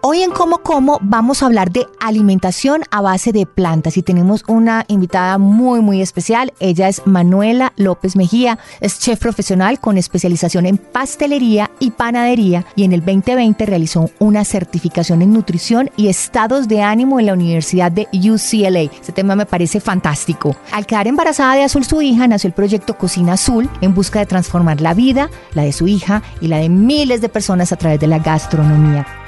Hoy en Como Como vamos a hablar de alimentación a base de plantas y tenemos una invitada muy muy especial. Ella es Manuela López Mejía, es chef profesional con especialización en pastelería y panadería y en el 2020 realizó una certificación en nutrición y estados de ánimo en la Universidad de UCLA. Este tema me parece fantástico. Al quedar embarazada de Azul su hija, nació el proyecto Cocina Azul en busca de transformar la vida, la de su hija y la de miles de personas a través de la gastronomía.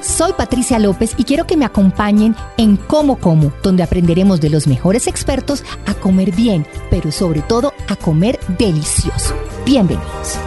Soy Patricia López y quiero que me acompañen en Como Como, donde aprenderemos de los mejores expertos a comer bien, pero sobre todo a comer delicioso. Bienvenidos.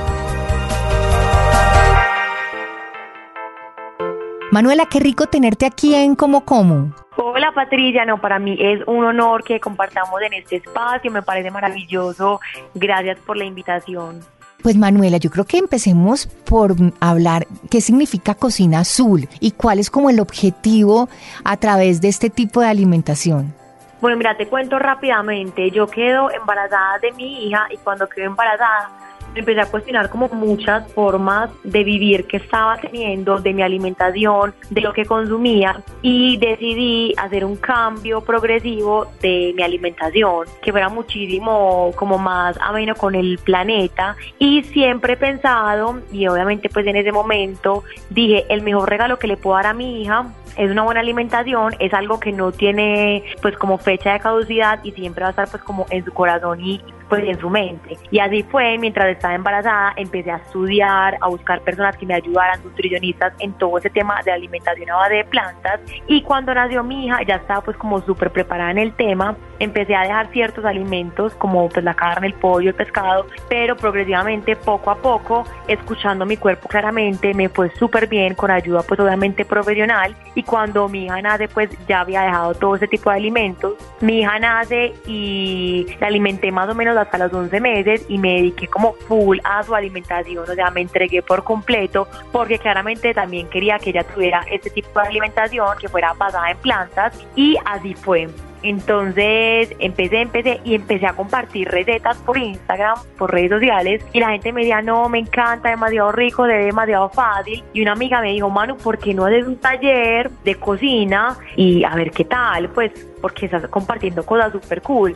Manuela, qué rico tenerte aquí en Como Como. Hola Patricia, no, para mí es un honor que compartamos en este espacio, me parece maravilloso. Gracias por la invitación. Pues Manuela, yo creo que empecemos por hablar qué significa cocina azul y cuál es como el objetivo a través de este tipo de alimentación. Bueno, mira, te cuento rápidamente. Yo quedo embarazada de mi hija y cuando quedo embarazada empecé a cuestionar como muchas formas de vivir que estaba teniendo, de mi alimentación, de lo que consumía y decidí hacer un cambio progresivo de mi alimentación, que fuera muchísimo como más ameno con el planeta y siempre he pensado y obviamente pues en ese momento dije el mejor regalo que le puedo dar a mi hija es una buena alimentación, es algo que no tiene pues como fecha de caducidad y siempre va a estar pues como en su corazón y pues en su mente. Y así fue, mientras estaba embarazada, empecé a estudiar, a buscar personas que me ayudaran, nutricionistas en todo ese tema de alimentación a base de plantas. Y cuando nació mi hija, ya estaba pues como súper preparada en el tema, empecé a dejar ciertos alimentos como pues la carne, el pollo, el pescado, pero progresivamente, poco a poco, escuchando mi cuerpo claramente, me fue súper bien con ayuda pues obviamente profesional y cuando mi hija nace, pues ya había dejado todo ese tipo de alimentos. Mi hija nace y la alimenté más o menos hasta los 11 meses y me dediqué como full a su alimentación, o sea, me entregué por completo porque claramente también quería que ella tuviera este tipo de alimentación que fuera basada en plantas y así fue. Entonces empecé, empecé y empecé a compartir recetas por Instagram, por redes sociales y la gente me decía, no, me encanta, demasiado rico, de demasiado fácil. Y una amiga me dijo, Manu, ¿por qué no haces un taller de cocina y a ver qué tal? Pues porque estás compartiendo cosas súper cool.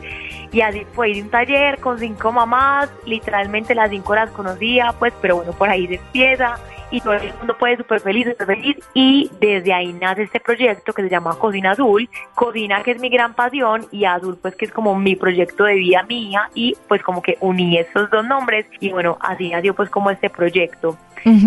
Y así fue, de un taller con cinco mamás, literalmente las cinco las conocía, pues, pero bueno, por ahí se empieza y todo el mundo puede súper feliz, súper feliz. Y desde ahí nace este proyecto que se llama Cocina Azul. Cocina que es mi gran pasión y Azul pues que es como mi proyecto de vida mía y pues como que uní estos dos nombres y bueno, así nació pues como este proyecto.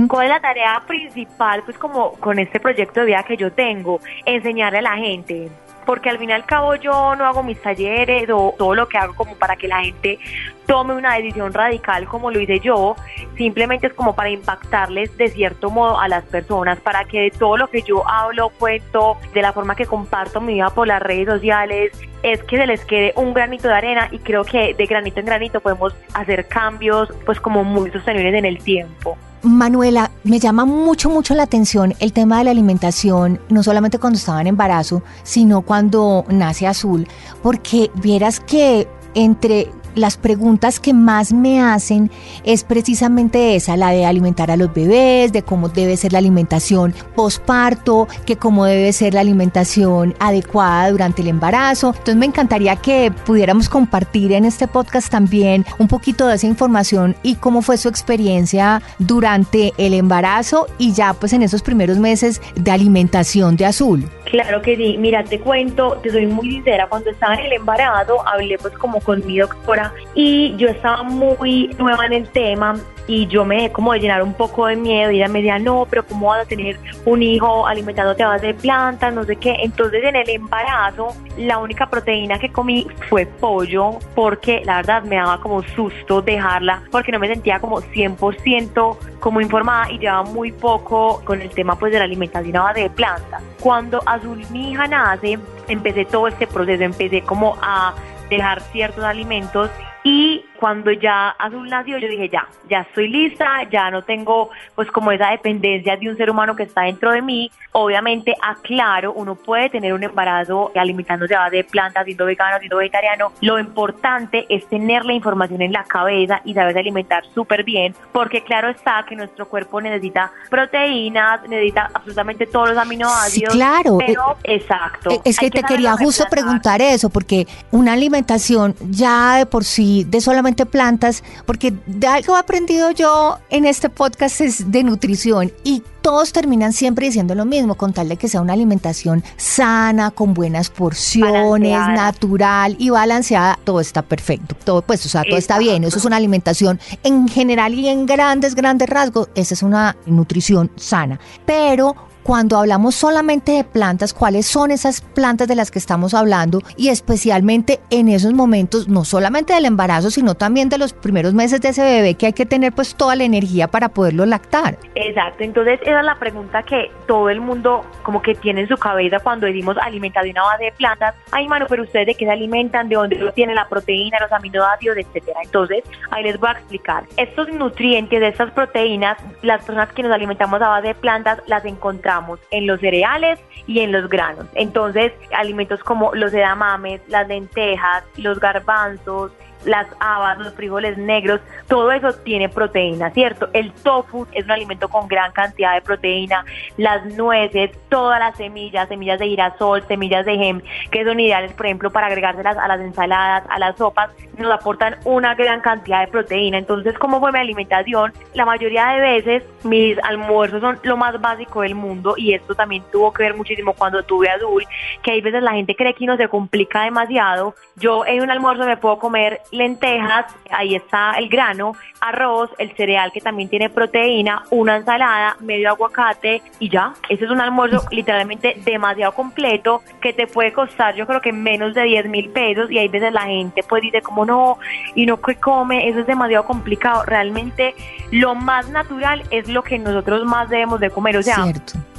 ¿Cuál es la tarea principal pues como con este proyecto de vida que yo tengo? Enseñarle a la gente porque al fin y al cabo yo no hago mis talleres o todo lo que hago como para que la gente tome una decisión radical como lo hice yo, simplemente es como para impactarles de cierto modo a las personas, para que de todo lo que yo hablo, cuento, de la forma que comparto mi vida por las redes sociales, es que se les quede un granito de arena y creo que de granito en granito podemos hacer cambios pues como muy sostenibles en el tiempo. Manuela, me llama mucho, mucho la atención el tema de la alimentación, no solamente cuando estaba en embarazo, sino cuando nace Azul, porque vieras que entre las preguntas que más me hacen es precisamente esa, la de alimentar a los bebés, de cómo debe ser la alimentación posparto, que cómo debe ser la alimentación adecuada durante el embarazo. Entonces me encantaría que pudiéramos compartir en este podcast también un poquito de esa información y cómo fue su experiencia durante el embarazo y ya pues en esos primeros meses de alimentación de azul. Claro que sí, mira, te cuento, te soy muy sincera, cuando estaba en el embarazo hablé pues como con mi doctora y yo estaba muy nueva en el tema y yo me dejé como de llenar un poco de miedo y ella me decía, no, pero ¿cómo vas a tener un hijo alimentándote a base de plantas, no sé qué? Entonces en el embarazo la única proteína que comí fue pollo porque la verdad me daba como susto dejarla porque no me sentía como 100% como informada y llevaba muy poco con el tema pues de la alimentación a base de plantas. Cuando Azul mi hija nace, empecé todo este proceso, empecé como a dejar ciertos alimentos y cuando ya Azul nació, yo dije, ya, ya estoy lista, ya no tengo pues como esa dependencia de un ser humano que está dentro de mí. Obviamente, aclaro, uno puede tener un embarazo alimentándose a base de plantas, siendo vegano, siendo vegetariano. Lo importante es tener la información en la cabeza y saberse alimentar súper bien, porque claro está que nuestro cuerpo necesita proteínas, necesita absolutamente todos los aminoácidos. Sí, claro. Pero, exacto. Es que te quería justo preguntar eso, porque una alimentación ya de por sí, de solamente plantas, porque de algo he aprendido yo en este podcast es de nutrición y todos terminan siempre diciendo lo mismo, con tal de que sea una alimentación sana, con buenas porciones, natural y balanceada, todo está perfecto. Todo, pues, o sea, todo está bien. Eso es una alimentación en general y en grandes, grandes rasgos. Esa es una nutrición sana. Pero cuando hablamos solamente de plantas, cuáles son esas plantas de las que estamos hablando y especialmente en esos momentos, no solamente del embarazo, sino también de los primeros meses de ese bebé que hay que tener pues toda la energía para poderlo lactar. Exacto, entonces esa es la pregunta que todo el mundo como que tiene en su cabeza cuando decimos alimentación a base de plantas. Ay, mano, pero ustedes de qué se alimentan, de dónde tienen la proteína, los aminoácidos, etcétera. Entonces, ahí les voy a explicar. Estos nutrientes de estas proteínas, las personas que nos alimentamos a base de plantas las encontramos en los cereales y en los granos. Entonces, alimentos como los edamames, las lentejas, los garbanzos, las habas, los frijoles negros, todo eso tiene proteína, ¿cierto? El tofu es un alimento con gran cantidad de proteína, las nueces, todas las semillas, semillas de girasol, semillas de gem, que son ideales, por ejemplo, para agregárselas a las ensaladas, a las sopas, nos aportan una gran cantidad de proteína. Entonces, ¿cómo fue mi alimentación? La mayoría de veces mis almuerzos son lo más básico del mundo y esto también tuvo que ver muchísimo cuando tuve azul, que hay veces la gente cree que no se complica demasiado. Yo en un almuerzo me puedo comer lentejas, ahí está el grano, arroz, el cereal que también tiene proteína, una ensalada, medio aguacate y ya. Ese es un almuerzo literalmente demasiado completo que te puede costar yo creo que menos de 10 mil pesos y hay veces la gente pues dice como no y no que come, eso es demasiado complicado. Realmente lo más natural es lo que nosotros más debemos de comer, o sea,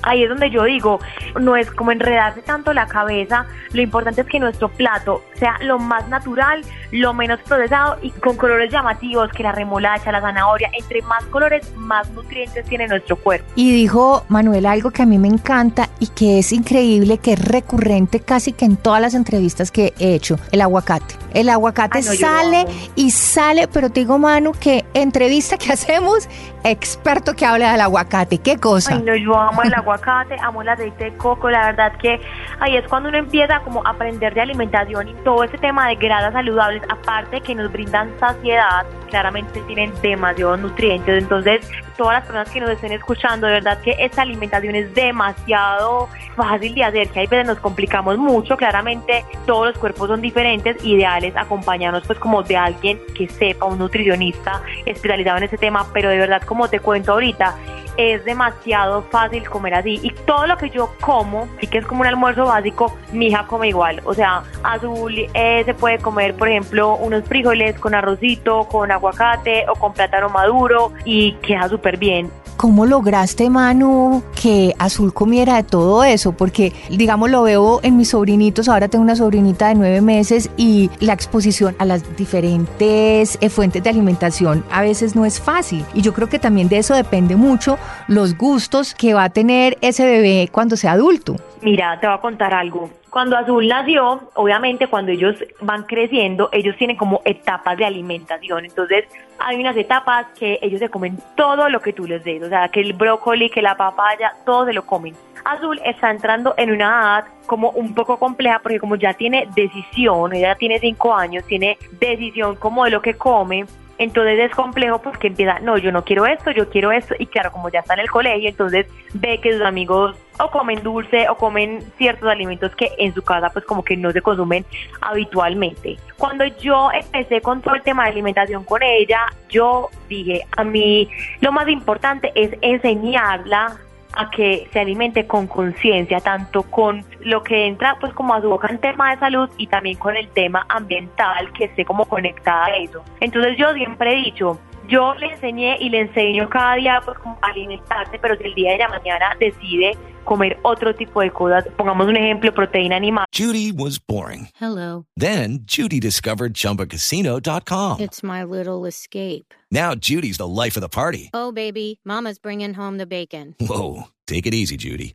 ahí es donde yo digo, no es como enredarse tanto la cabeza, lo importante es que nuestro plato sea lo más natural, lo menos procesado y con colores llamativos, que la remolacha, la zanahoria, entre más colores, más nutrientes tiene nuestro cuerpo. Y dijo Manuel algo que a mí me encanta y que es increíble, que es recurrente casi que en todas las entrevistas que he hecho, el aguacate. El aguacate sale y sale, pero te digo, Manu, que entrevista que hacemos, experto que habla del aguacate, qué cosa. Ay, no, yo amo el aguacate, amo el aceite de coco, la verdad que ahí es cuando uno empieza como a aprender de alimentación y todo ese tema de gradas saludables, aparte que nos brindan saciedad, claramente tienen demasiados nutrientes, entonces todas las personas que nos estén escuchando, de verdad que esta alimentación es demasiado fácil de hacer, que hay veces nos complicamos mucho, claramente todos los cuerpos son diferentes, ideales acompañarnos pues como de alguien que sepa, un nutricionista especializado en ese tema, pero de verdad como te cuento ahorita, es demasiado fácil comer así. Y todo lo que yo como, y que es como un almuerzo básico, mi hija come igual. O sea, azul eh, se puede comer, por ejemplo, unos frijoles con arrocito, con aguacate o con plátano maduro y queda súper bien. ¿Cómo lograste, Manu, que Azul comiera de todo eso? Porque, digamos, lo veo en mis sobrinitos. Ahora tengo una sobrinita de nueve meses y la exposición a las diferentes eh, fuentes de alimentación a veces no es fácil. Y yo creo que también de eso depende mucho los gustos que va a tener ese bebé cuando sea adulto. Mira, te voy a contar algo. Cuando Azul nació, obviamente cuando ellos van creciendo, ellos tienen como etapas de alimentación. Entonces, hay unas etapas que ellos se comen todo lo que tú les des. O sea, que el brócoli, que la papaya, todo se lo comen. Azul está entrando en una edad como un poco compleja porque como ya tiene decisión, ella tiene cinco años, tiene decisión como de lo que come, entonces es complejo porque empieza, no, yo no quiero esto, yo quiero esto, y claro, como ya está en el colegio, entonces ve que sus amigos o comen dulce o comen ciertos alimentos que en su casa pues como que no se consumen habitualmente. Cuando yo empecé con todo el tema de alimentación con ella, yo dije, a mí lo más importante es enseñarla a que se alimente con conciencia, tanto con lo que entra pues como a su boca en tema de salud y también con el tema ambiental, que esté como conectada a eso. Entonces yo siempre he dicho, yo le enseñé y le enseño cada día pues como a alimentarse, pero si el día de la mañana decide comer otro tipo de cosas, pongamos un ejemplo, proteína animal. Judy was boring. Hello. Then Judy discovered chumbacasino.com. It's my little escape. Now Judy's the life of the party. Oh, baby, Mama's bringing home the bacon. Whoa, take it easy, Judy.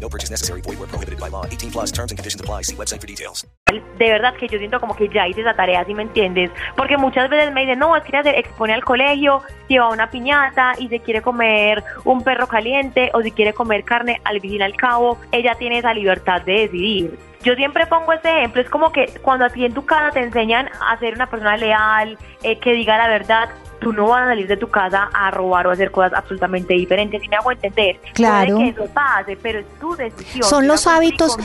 No purchase necessary. Void where prohibited by law. 18 plus terms and conditions apply. See website for details. De verdad que yo siento como que ya hice esa tarea, si me entiendes? Porque muchas veces me dicen, no, es que se expone al colegio, lleva una piñata y se quiere comer un perro caliente o si quiere comer carne, al fin y al cabo, ella tiene esa libertad de decidir. Yo siempre pongo ese ejemplo, es como que cuando a ti en tu casa te enseñan a ser una persona leal, eh, que diga la verdad, tú no vas a salir de tu casa a robar o a hacer cosas absolutamente diferentes, si me hago entender. Claro. Puede que eso pase, pero es tu decisión. Son los hábitos,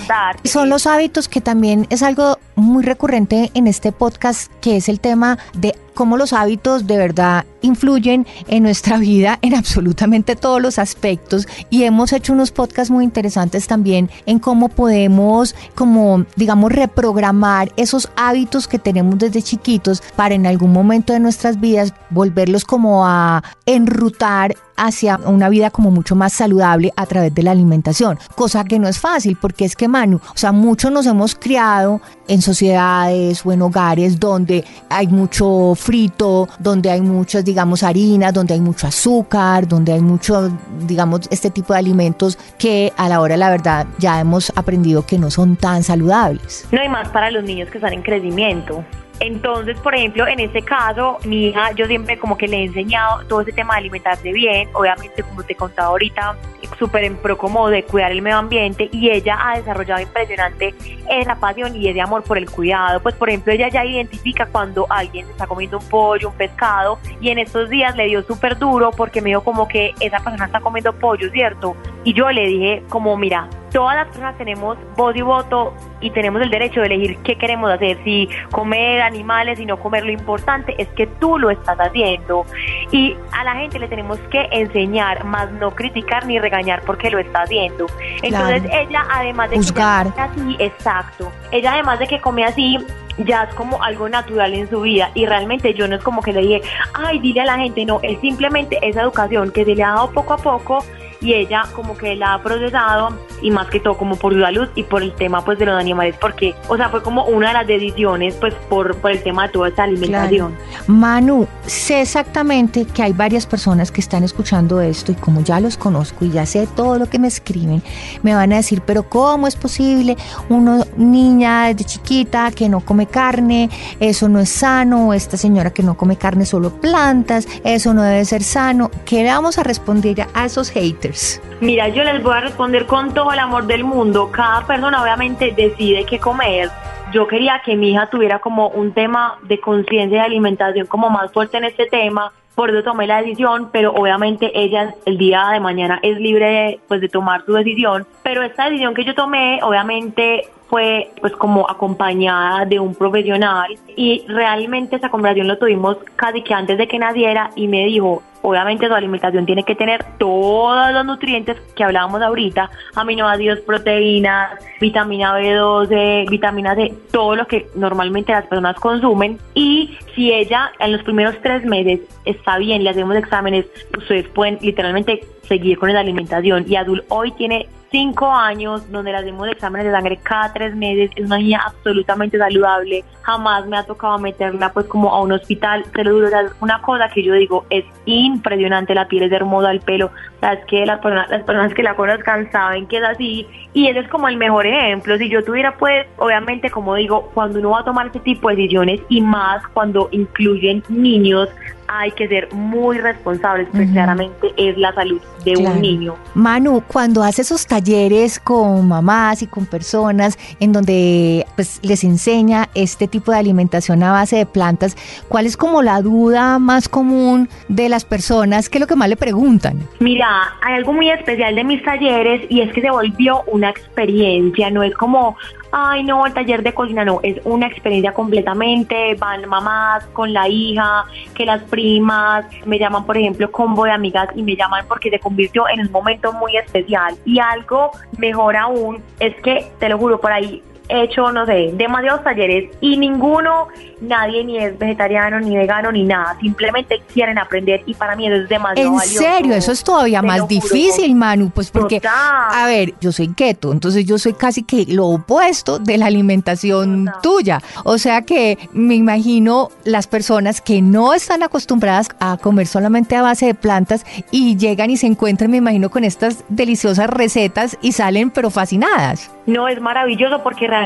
son los hábitos que también es algo muy recurrente en este podcast, que es el tema de cómo los hábitos de verdad influyen en nuestra vida en absolutamente todos los aspectos y hemos hecho unos podcasts muy interesantes también en cómo podemos como digamos reprogramar esos hábitos que tenemos desde chiquitos para en algún momento de nuestras vidas volverlos como a enrutar hacia una vida como mucho más saludable a través de la alimentación, cosa que no es fácil porque es que Manu, o sea, muchos nos hemos criado en sociedades o en hogares donde hay mucho frito, donde hay muchas, digamos, harinas, donde hay mucho azúcar, donde hay mucho, digamos, este tipo de alimentos que a la hora la verdad ya hemos aprendido que no son tan saludables. No hay más para los niños que están en crecimiento. Entonces, por ejemplo, en este caso, mi hija, yo siempre como que le he enseñado todo ese tema de alimentarse bien, obviamente como te contaba ahorita, súper en pro como de cuidar el medio ambiente y ella ha desarrollado impresionante esa pasión y ese amor por el cuidado. Pues, por ejemplo, ella ya identifica cuando alguien está comiendo un pollo, un pescado y en estos días le dio súper duro porque me dijo como que esa persona está comiendo pollo, ¿cierto? Y yo le dije como, mira, todas las personas tenemos voz y voto y tenemos el derecho de elegir qué queremos hacer, si comer animales y no comer. Lo importante es que tú lo estás haciendo y a la gente le tenemos que enseñar, más no criticar ni regañar porque lo está haciendo. Entonces Claro. ella, además de Juzgar. que así, exacto, ella además de que come así, ya es como algo natural en su vida y realmente yo no es como que le dije, ay, dile a la gente, no, es simplemente esa educación que se le ha dado poco a poco y ella como que la ha procesado y más que todo como por su salud y por el tema pues de los animales porque o sea fue como una de las decisiones pues por, por el tema de toda esta alimentación Manu, sé exactamente que hay varias personas que están escuchando esto y como ya los conozco y ya sé todo lo que me escriben, me van a decir, pero ¿cómo es posible una niña desde chiquita que no come carne? Eso no es sano, esta señora que no come carne solo plantas, eso no debe ser sano. ¿Qué vamos a responder a esos haters? Mira, yo les voy a responder con todo el amor del mundo. Cada persona obviamente decide qué comer. Yo quería que mi hija tuviera como un tema de conciencia de alimentación como más fuerte en este tema. Por eso tomé la decisión, pero obviamente ella el día de mañana es libre de, pues, de tomar su decisión. Pero esta decisión que yo tomé, obviamente fue pues como acompañada de un profesional y realmente esa conversación lo tuvimos casi que antes de que naciera y me dijo, obviamente su alimentación tiene que tener todos los nutrientes que hablábamos ahorita, aminoácidos, proteínas, vitamina B12, vitamina C, todo lo que normalmente las personas consumen. Y si ella en los primeros tres meses está bien, le hacemos exámenes, ustedes pueden literalmente seguir con la alimentación. Y Adul hoy tiene cinco años donde le hacemos exámenes de sangre cada tres meses, es una niña absolutamente saludable, jamás me ha tocado meterla pues como a un hospital, pero una cosa que yo digo, es impresionante, la piel es hermosa, el pelo, es que las personas, las personas que la conozcan saben que es así, y ese es como el mejor ejemplo, si yo tuviera pues, obviamente como digo, cuando uno va a tomar este tipo de decisiones y más cuando incluyen niños, hay que ser muy responsables, porque claramente es la salud de un niño. Manu, cuando hace esos talleres con mamás y con personas en donde pues les enseña este tipo de alimentación a base de plantas, ¿cuál es como la duda más común de las personas? ¿Qué es lo que más le preguntan? Mira, hay algo muy especial de mis talleres y es que se volvió una experiencia, no es como, ay no, el taller de cocina no, es una experiencia completamente, van mamás con la hija, que las primas, me llaman por ejemplo combo de amigas y me llaman porque se convirtió en un momento muy especial. Y algo mejor aún es que, te lo juro, por ahí hecho, no sé, demasiados talleres y ninguno, nadie ni es vegetariano, ni vegano, ni nada. Simplemente quieren aprender y para mí eso es demasiado ¿En serio? Eso es todavía más difícil, Manu. Pues porque, a ver, yo soy keto, entonces yo soy casi que lo opuesto de la alimentación tuya. O sea que me imagino las personas que no están acostumbradas a comer solamente a base de plantas y llegan y se encuentran, me imagino, con estas deliciosas recetas y salen pero fascinadas. No, es maravilloso porque realmente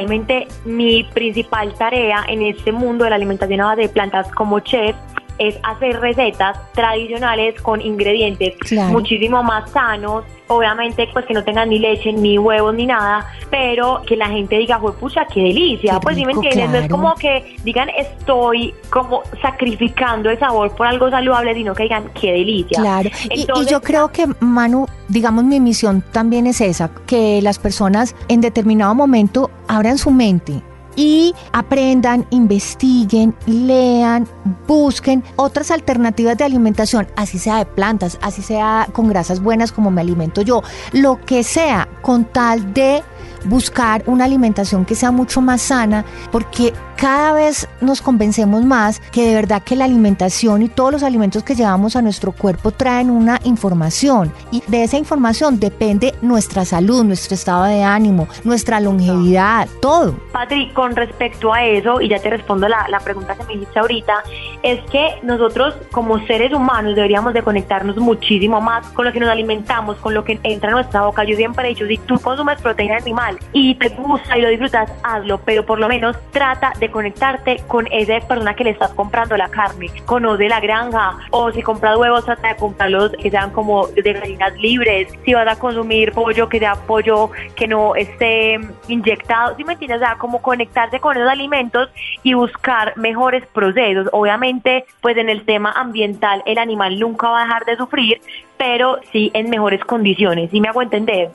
mi principal tarea en este mundo de la alimentación de plantas como chef es hacer recetas tradicionales con ingredientes muchísimo más sanos, obviamente pues que no tengan ni leche, ni huevos, ni nada, pero que la gente diga, pucha, qué delicia, pues si me entiendes, no es como que digan estoy como sacrificando el sabor por algo saludable, sino que digan, qué delicia. Claro, y, yo creo que Manu, digamos mi misión también es esa, que las personas en determinado momento abran su mente y aprendan, investiguen, lean, busquen otras alternativas de alimentación, así sea de plantas, así sea con grasas buenas como me alimento yo, lo que sea, con tal de buscar una alimentación que sea mucho más sana, porque cada vez nos convencemos más que de verdad que la alimentación y todos los alimentos que llevamos a nuestro cuerpo traen una información y de esa información depende nuestra salud, nuestro estado de ánimo, nuestra longevidad, todo. Patri, con respecto a eso, y ya te respondo la, la pregunta que me hiciste ahorita, es que nosotros como seres humanos deberíamos de conectarnos muchísimo más con lo que nos alimentamos, con lo que entra en nuestra boca. Yo siempre he dicho, si tú consumes proteína animal y te gusta y lo disfrutas, hazlo, pero por lo menos trata de conectarte con esa persona que le estás comprando la carne. Conoce la granja o si compras huevos, trata de comprarlos que sean como de gallinas libres. Si vas a consumir pollo, que sea pollo que no esté inyectado. Si me entiendes? O sea, como conectarse con esos alimentos y buscar mejores procesos. Obviamente, pues en el tema ambiental el animal nunca va a dejar de sufrir, pero sí en mejores condiciones. ¿Sí me hago entender?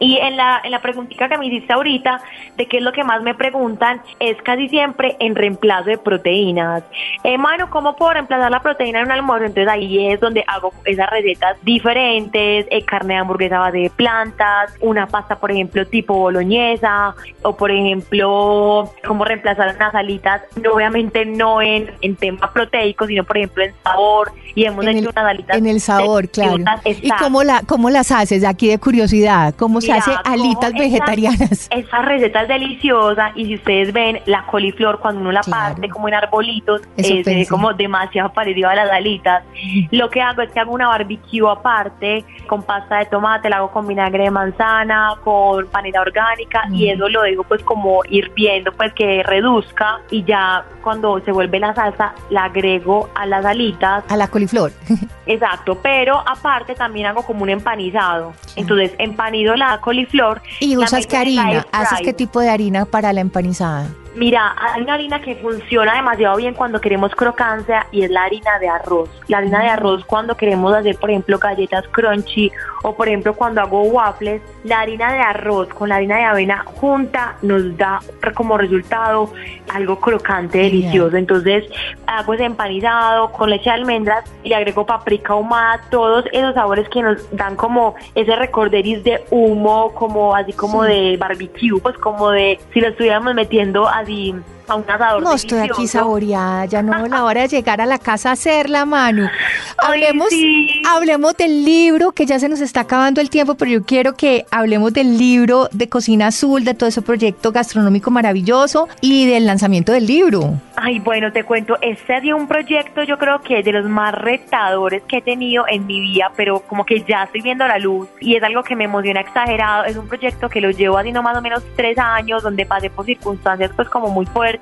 Y en la, en la preguntita que me hiciste ahorita, de qué es lo que más me preguntan, es casi siempre en reemplazo de proteínas. Eh, mano, ¿cómo puedo reemplazar la proteína en un almuerzo? Entonces ahí es donde hago esas recetas diferentes, eh, carne de hamburguesa base de plantas, una pasta, por ejemplo, tipo boloñesa, o por ejemplo, cómo reemplazar unas alitas, obviamente no en, en tema proteico, sino por ejemplo en sabor, y hemos hecho unas alitas. En el sabor, claro. ¿Y cómo, la, cómo las haces? Aquí de curiosidad, ¿cómo se hace alitas vegetarianas? Esa receta es deliciosa y si ustedes ven la coliflor cuando uno la parte como en arbolitos, es como demasiado parecido a las alitas. Lo que hago es que hago una barbecue aparte con pasta de tomate, la hago con vinagre de manzana, con panela orgánica y eso lo dejo pues como hirviendo pues que reduzca y ya cuando se vuelve la salsa la agrego a las alitas. A la coliflor. Exacto, pero aparte también hago como un empanizado. Entonces empanizo la coliflor. ¿Y usas qué harina? ¿Haces qué tipo de harina para la empanizada? Mira, hay una harina que funciona demasiado bien cuando queremos crocancia y es la harina de arroz. La harina de arroz cuando queremos hacer, por ejemplo, galletas crunchy o, por ejemplo, cuando hago waffles, la harina de arroz con la harina de avena junta nos da como resultado algo crocante, delicioso. Entonces, hago ese empanizado con leche de almendras y agrego paprika ahumada, todos esos sabores que nos dan como ese recorderis de humo, como así como de barbecue, pues como de si lo estuviéramos metiendo así a un asador No estoy aquí saboreada, ya no es la hora de llegar a la casa a hacerla, Manu. Ay, Hablemos, sí. hablemos del libro, que ya se nos está acabando el tiempo, pero yo quiero que hablemos del libro de Cocina Azul, de todo ese proyecto gastronómico maravilloso y del lanzamiento del libro. Ay, bueno, te cuento, este ha sido un proyecto yo creo que de los más retadores que he tenido en mi vida, pero como que ya estoy viendo la luz y es algo que me emociona exagerado. Es un proyecto que lo llevo haciendo más o menos tres años, donde pasé por circunstancias pues como muy fuertes,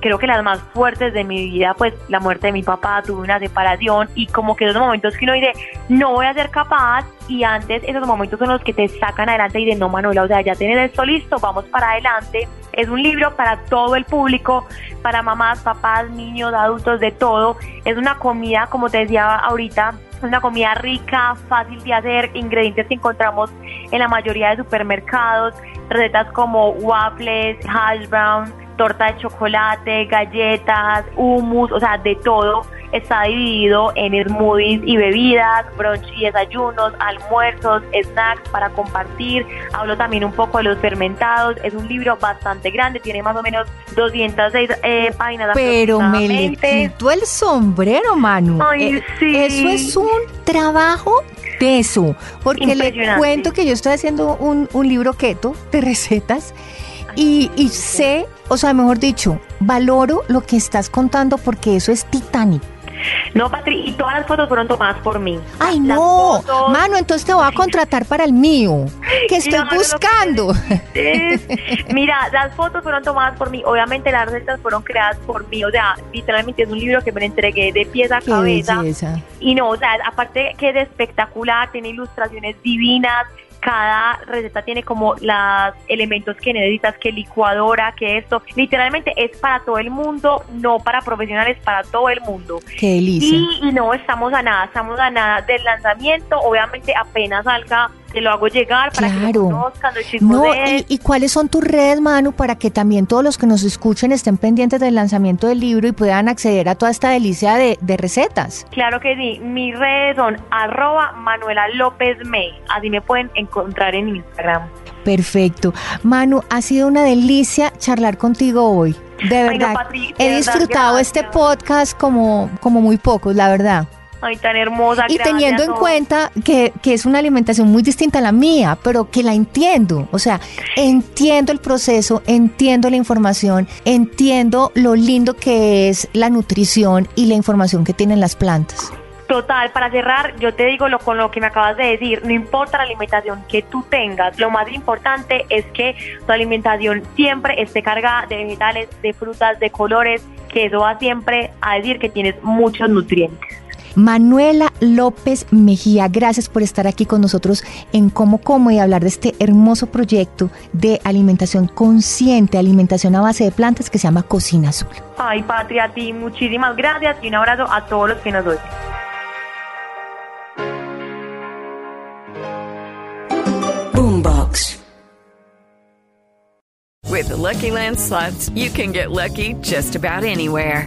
creo que las más fuertes de mi vida, pues la muerte de mi papá, tuve una separación y como que esos momentos que uno dice, no voy a ser capaz y antes esos momentos son los que te sacan adelante y de no, Manuela, o sea, ya tienes esto listo, vamos para adelante. Es un libro para todo el público, para mamás, papás, niños, adultos, de todo. Es una comida, como te decía ahorita, una comida rica, fácil de hacer, ingredientes que encontramos en la mayoría de supermercados, recetas como waffles, hash brown, torta de chocolate, galletas, hummus, o sea, de todo. Está dividido en smoothies y bebidas, brunch y desayunos, almuerzos, snacks para compartir. Hablo también un poco de los fermentados. Es un libro bastante grande, tiene más o menos 206 eh, páginas. Pero me le quito el sombrero, Manu. Ay, Eh, sí. Eso es un trabajo teso, porque le cuento que yo estoy haciendo un, un libro keto de recetas y, y sé, o sea, mejor dicho, valoro lo que estás contando porque eso es titánico. No, Patri, y todas las fotos fueron tomadas por mí. Ay, Las no, fotos- Manu, entonces te voy a contratar para el mío, que estoy que buscando. Es- Mira, las fotos fueron tomadas por mí, obviamente las recetas fueron creadas por mí, o sea, literalmente es un libro que me entregué de pies a Qué cabeza. belleza. Y no, o sea, aparte que es espectacular, tiene ilustraciones divinas, cada receta tiene como los elementos que necesitas, que licuadora, que esto, literalmente es para todo el mundo, no para profesionales, para todo el mundo. Qué delicia. Y, y no estamos a nada, estamos a nada del lanzamiento, obviamente apenas salga, te lo hago llegar para que Claro. lo conozcan, lo No, y, y cuáles son tus redes, Manu, para que también todos los que nos escuchen estén pendientes del lanzamiento del libro y puedan acceder a toda esta delicia de, de recetas? Claro que sí, mis redes son arroba Manuela López Me, así me pueden encontrar en Instagram. Perfecto. Manu, ha sido una delicia charlar contigo hoy. De Ay, no, verdad, de he verdad, disfrutado este podcast como, como muy pocos, la verdad. Ay, tan hermosa. Y gracias, teniendo en no. cuenta que, que es una alimentación muy distinta a la mía, pero que la entiendo. O sea, entiendo el proceso, entiendo la información, entiendo lo lindo que es la nutrición y la información que tienen las plantas. Total, para cerrar, yo te digo lo con lo que me acabas de decir, no importa la alimentación que tú tengas, lo más importante es que tu alimentación siempre esté cargada de vegetales, de frutas, de colores, que eso va siempre a decir que tienes muchos nutrientes. Manuela López Mejía, gracias por estar aquí con nosotros en Como Como y hablar de este hermoso proyecto de alimentación consciente, alimentación a base de plantas que se llama Cocina Azul. Ay, Patria, a ti muchísimas gracias y un abrazo a todos los que nos oyen. Boombox. With the Lucky Land slots, you can get lucky just about anywhere.